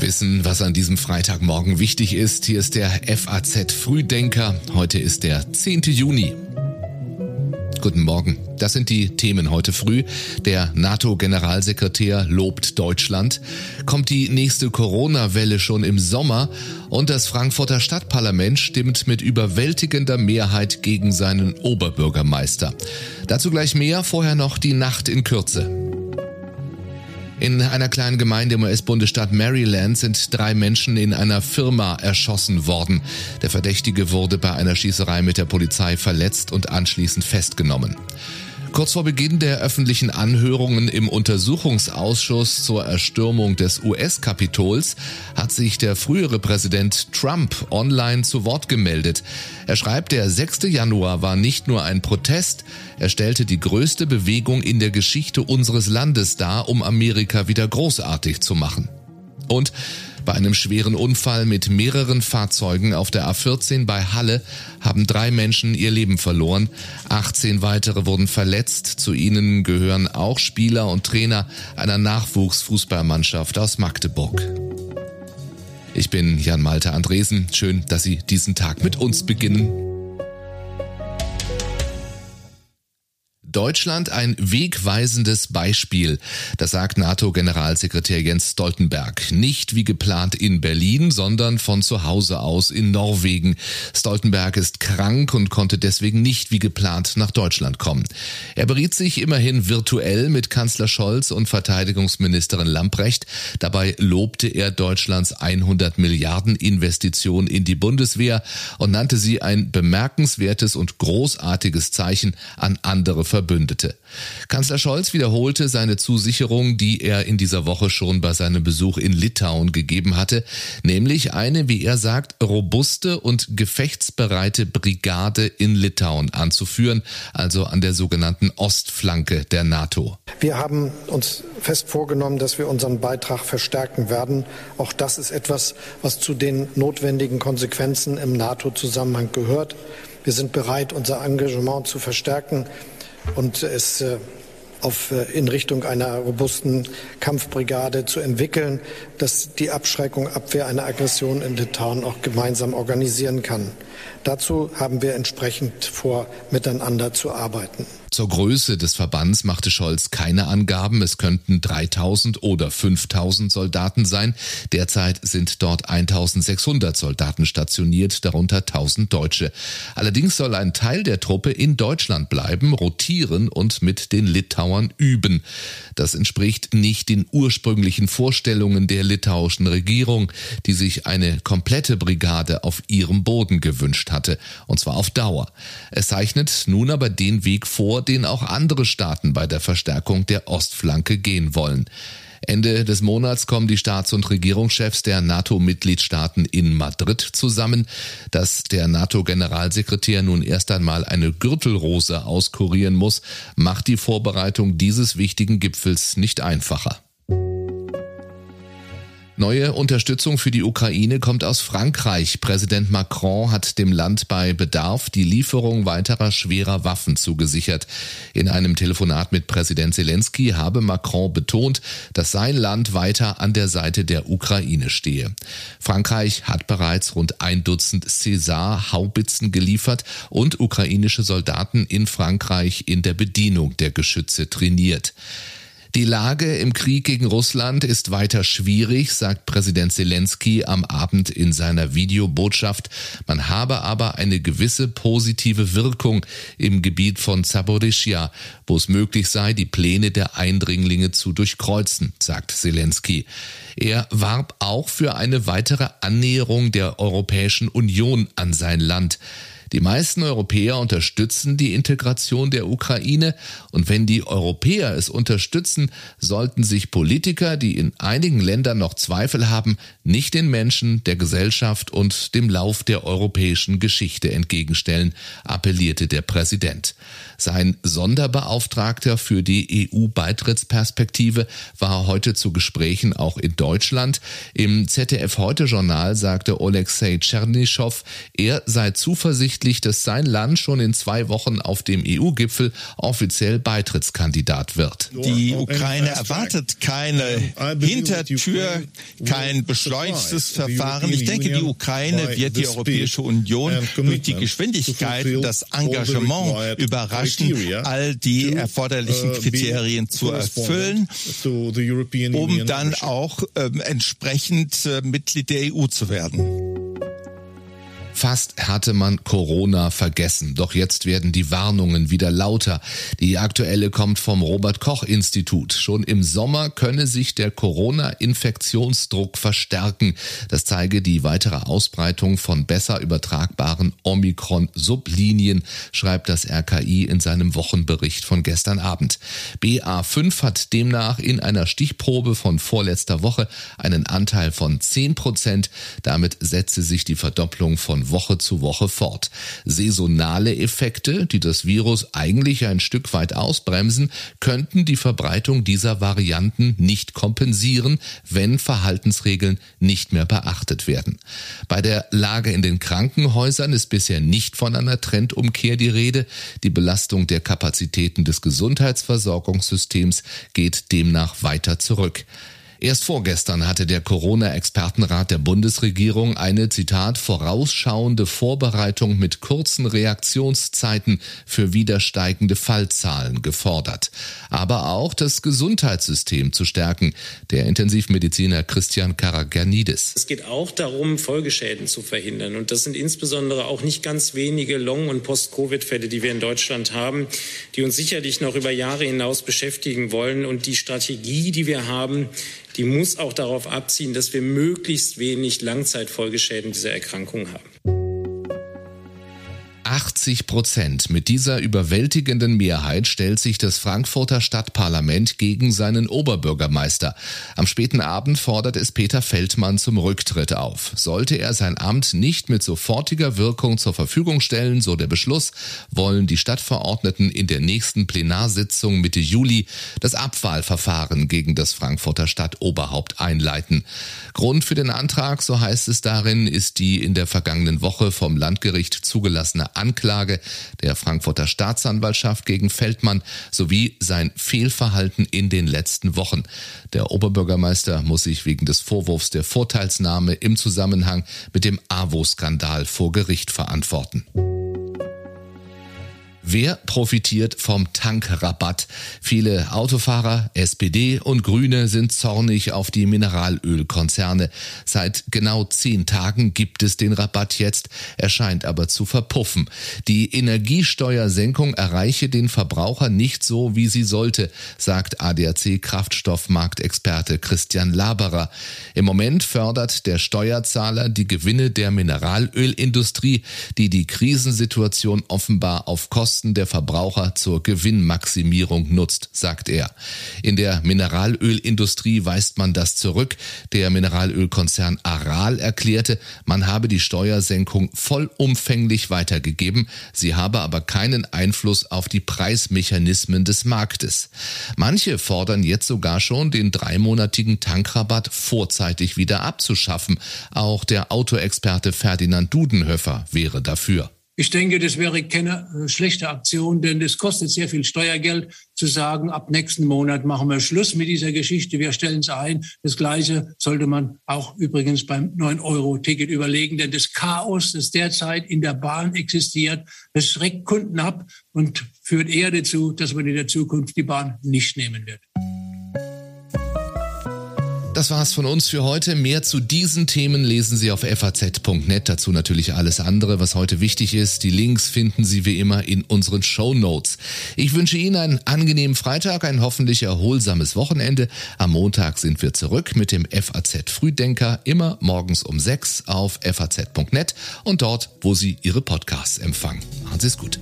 Wissen, was an diesem Freitagmorgen wichtig ist. Hier ist der FAZ Frühdenker. Heute ist der 10. Juni. Guten Morgen. Das sind die Themen heute früh. Der NATO-Generalsekretär lobt Deutschland. Kommt die nächste Corona-Welle schon im Sommer? Und das Frankfurter Stadtparlament stimmt mit überwältigender Mehrheit gegen seinen Oberbürgermeister. Dazu gleich mehr. Vorher noch die Nacht in Kürze. In einer kleinen Gemeinde im US-Bundesstaat Maryland sind drei Menschen in einer Firma erschossen worden. Der Verdächtige wurde bei einer Schießerei mit der Polizei verletzt und anschließend festgenommen. Kurz vor Beginn der öffentlichen Anhörungen im Untersuchungsausschuss zur Erstürmung des US-Kapitols hat sich der frühere Präsident Trump online zu Wort gemeldet. Er schreibt, der 6. Januar war nicht nur ein Protest, er stellte die größte Bewegung in der Geschichte unseres Landes dar, um Amerika wieder großartig zu machen. Und bei einem schweren Unfall mit mehreren Fahrzeugen auf der A14 bei Halle haben drei Menschen ihr Leben verloren. 18 weitere wurden verletzt. Zu ihnen gehören auch Spieler und Trainer einer Nachwuchsfußballmannschaft aus Magdeburg. Ich bin Jan Malte Andresen. Schön, dass Sie diesen Tag mit uns beginnen. Deutschland ein wegweisendes Beispiel. Das sagt NATO-Generalsekretär Jens Stoltenberg. Nicht wie geplant in Berlin, sondern von zu Hause aus in Norwegen. Stoltenberg ist krank und konnte deswegen nicht wie geplant nach Deutschland kommen. Er beriet sich immerhin virtuell mit Kanzler Scholz und Verteidigungsministerin Lamprecht. Dabei lobte er Deutschlands 100 Milliarden Investition in die Bundeswehr und nannte sie ein bemerkenswertes und großartiges Zeichen an andere Verbündete. Verbündete. Kanzler Scholz wiederholte seine Zusicherung, die er in dieser Woche schon bei seinem Besuch in Litauen gegeben hatte, nämlich eine, wie er sagt, robuste und gefechtsbereite Brigade in Litauen anzuführen, also an der sogenannten Ostflanke der NATO. Wir haben uns fest vorgenommen, dass wir unseren Beitrag verstärken werden. Auch das ist etwas, was zu den notwendigen Konsequenzen im NATO-Zusammenhang gehört. Wir sind bereit, unser Engagement zu verstärken und es äh, auf, äh, in Richtung einer robusten Kampfbrigade zu entwickeln, dass die Abschreckung, Abwehr einer Aggression in Litauen auch gemeinsam organisieren kann. Dazu haben wir entsprechend vor, miteinander zu arbeiten. Zur Größe des Verbands machte Scholz keine Angaben. Es könnten 3000 oder 5000 Soldaten sein. Derzeit sind dort 1600 Soldaten stationiert, darunter 1000 Deutsche. Allerdings soll ein Teil der Truppe in Deutschland bleiben, rotieren und mit den Litauern üben. Das entspricht nicht den ursprünglichen Vorstellungen der litauischen Regierung, die sich eine komplette Brigade auf ihrem Boden gewünscht hatte, und zwar auf Dauer. Es zeichnet nun aber den Weg vor, den auch andere Staaten bei der Verstärkung der Ostflanke gehen wollen. Ende des Monats kommen die Staats- und Regierungschefs der NATO-Mitgliedstaaten in Madrid zusammen. Dass der NATO-Generalsekretär nun erst einmal eine Gürtelrose auskurieren muss, macht die Vorbereitung dieses wichtigen Gipfels nicht einfacher. Neue Unterstützung für die Ukraine kommt aus Frankreich. Präsident Macron hat dem Land bei Bedarf die Lieferung weiterer schwerer Waffen zugesichert. In einem Telefonat mit Präsident Zelensky habe Macron betont, dass sein Land weiter an der Seite der Ukraine stehe. Frankreich hat bereits rund ein Dutzend César-Haubitzen geliefert und ukrainische Soldaten in Frankreich in der Bedienung der Geschütze trainiert. Die Lage im Krieg gegen Russland ist weiter schwierig, sagt Präsident Zelensky am Abend in seiner Videobotschaft. Man habe aber eine gewisse positive Wirkung im Gebiet von Zaporizhia, wo es möglich sei, die Pläne der Eindringlinge zu durchkreuzen, sagt Zelensky. Er warb auch für eine weitere Annäherung der Europäischen Union an sein Land. Die meisten Europäer unterstützen die Integration der Ukraine und wenn die Europäer es unterstützen, sollten sich Politiker, die in einigen Ländern noch Zweifel haben, nicht den Menschen, der Gesellschaft und dem Lauf der europäischen Geschichte entgegenstellen, appellierte der Präsident. Sein Sonderbeauftragter für die EU-Beitrittsperspektive war heute zu Gesprächen auch in Deutschland. Im ZDF Heute Journal sagte Oleksiy Tschernyschow, er sei zuversichtlich, offensichtlich, dass sein Land schon in zwei Wochen auf dem EU-Gipfel offiziell Beitrittskandidat wird. Die Ukraine erwartet keine Hintertür, kein beschleunigtes Verfahren. Ich denke, die Ukraine wird die Europäische Union durch die Geschwindigkeit und das Engagement überraschen, all die erforderlichen Kriterien zu erfüllen, um dann auch äh, entsprechend äh, Mitglied der EU zu werden. Fast hatte man Corona vergessen. Doch jetzt werden die Warnungen wieder lauter. Die aktuelle kommt vom Robert Koch Institut. Schon im Sommer könne sich der Corona-Infektionsdruck verstärken. Das zeige die weitere Ausbreitung von besser übertragbaren Omikron-Sublinien, schreibt das RKI in seinem Wochenbericht von gestern Abend. BA5 hat demnach in einer Stichprobe von vorletzter Woche einen Anteil von 10 Prozent. Damit setze sich die Verdopplung von Woche zu Woche fort. Saisonale Effekte, die das Virus eigentlich ein Stück weit ausbremsen, könnten die Verbreitung dieser Varianten nicht kompensieren, wenn Verhaltensregeln nicht mehr beachtet werden. Bei der Lage in den Krankenhäusern ist bisher nicht von einer Trendumkehr die Rede. Die Belastung der Kapazitäten des Gesundheitsversorgungssystems geht demnach weiter zurück. Erst vorgestern hatte der Corona-Expertenrat der Bundesregierung eine, Zitat, vorausschauende Vorbereitung mit kurzen Reaktionszeiten für wieder steigende Fallzahlen gefordert. Aber auch das Gesundheitssystem zu stärken. Der Intensivmediziner Christian Karaganidis. Es geht auch darum, Folgeschäden zu verhindern. Und das sind insbesondere auch nicht ganz wenige Long- und Post-Covid-Fälle, die wir in Deutschland haben, die uns sicherlich noch über Jahre hinaus beschäftigen wollen. Und die Strategie, die wir haben, die muss auch darauf abziehen, dass wir möglichst wenig Langzeitfolgeschäden dieser Erkrankung haben. 80 Prozent. Mit dieser überwältigenden Mehrheit stellt sich das Frankfurter Stadtparlament gegen seinen Oberbürgermeister. Am späten Abend fordert es Peter Feldmann zum Rücktritt auf. Sollte er sein Amt nicht mit sofortiger Wirkung zur Verfügung stellen, so der Beschluss, wollen die Stadtverordneten in der nächsten Plenarsitzung Mitte Juli das Abwahlverfahren gegen das Frankfurter Stadtoberhaupt einleiten. Grund für den Antrag, so heißt es darin, ist die in der vergangenen Woche vom Landgericht zugelassene Anklage der Frankfurter Staatsanwaltschaft gegen Feldmann sowie sein Fehlverhalten in den letzten Wochen. Der Oberbürgermeister muss sich wegen des Vorwurfs der Vorteilsnahme im Zusammenhang mit dem AWO-Skandal vor Gericht verantworten. Wer profitiert vom Tankrabatt? Viele Autofahrer, SPD und Grüne sind zornig auf die Mineralölkonzerne. Seit genau zehn Tagen gibt es den Rabatt jetzt, er scheint aber zu verpuffen. Die Energiesteuersenkung erreiche den Verbraucher nicht so, wie sie sollte, sagt ADAC Kraftstoffmarktexperte Christian Laberer. Im Moment fördert der Steuerzahler die Gewinne der Mineralölindustrie, die die Krisensituation offenbar auf Kosten Kosten der Verbraucher zur Gewinnmaximierung nutzt, sagt er. In der Mineralölindustrie weist man das zurück. Der Mineralölkonzern Aral erklärte, man habe die Steuersenkung vollumfänglich weitergegeben, sie habe aber keinen Einfluss auf die Preismechanismen des Marktes. Manche fordern jetzt sogar schon, den dreimonatigen Tankrabatt vorzeitig wieder abzuschaffen. Auch der Autoexperte Ferdinand Dudenhöfer wäre dafür. Ich denke, das wäre keine äh, schlechte Aktion, denn es kostet sehr viel Steuergeld zu sagen, ab nächsten Monat machen wir Schluss mit dieser Geschichte, wir stellen es ein. Das Gleiche sollte man auch übrigens beim 9-Euro-Ticket überlegen, denn das Chaos, das derzeit in der Bahn existiert, das schreckt Kunden ab und führt eher dazu, dass man in der Zukunft die Bahn nicht nehmen wird. Das war's von uns für heute. Mehr zu diesen Themen lesen Sie auf faz.net. Dazu natürlich alles andere, was heute wichtig ist. Die Links finden Sie wie immer in unseren Show Notes. Ich wünsche Ihnen einen angenehmen Freitag, ein hoffentlich erholsames Wochenende. Am Montag sind wir zurück mit dem FAZ Frühdenker, immer morgens um sechs auf faz.net und dort, wo Sie Ihre Podcasts empfangen. Machen Sie es gut.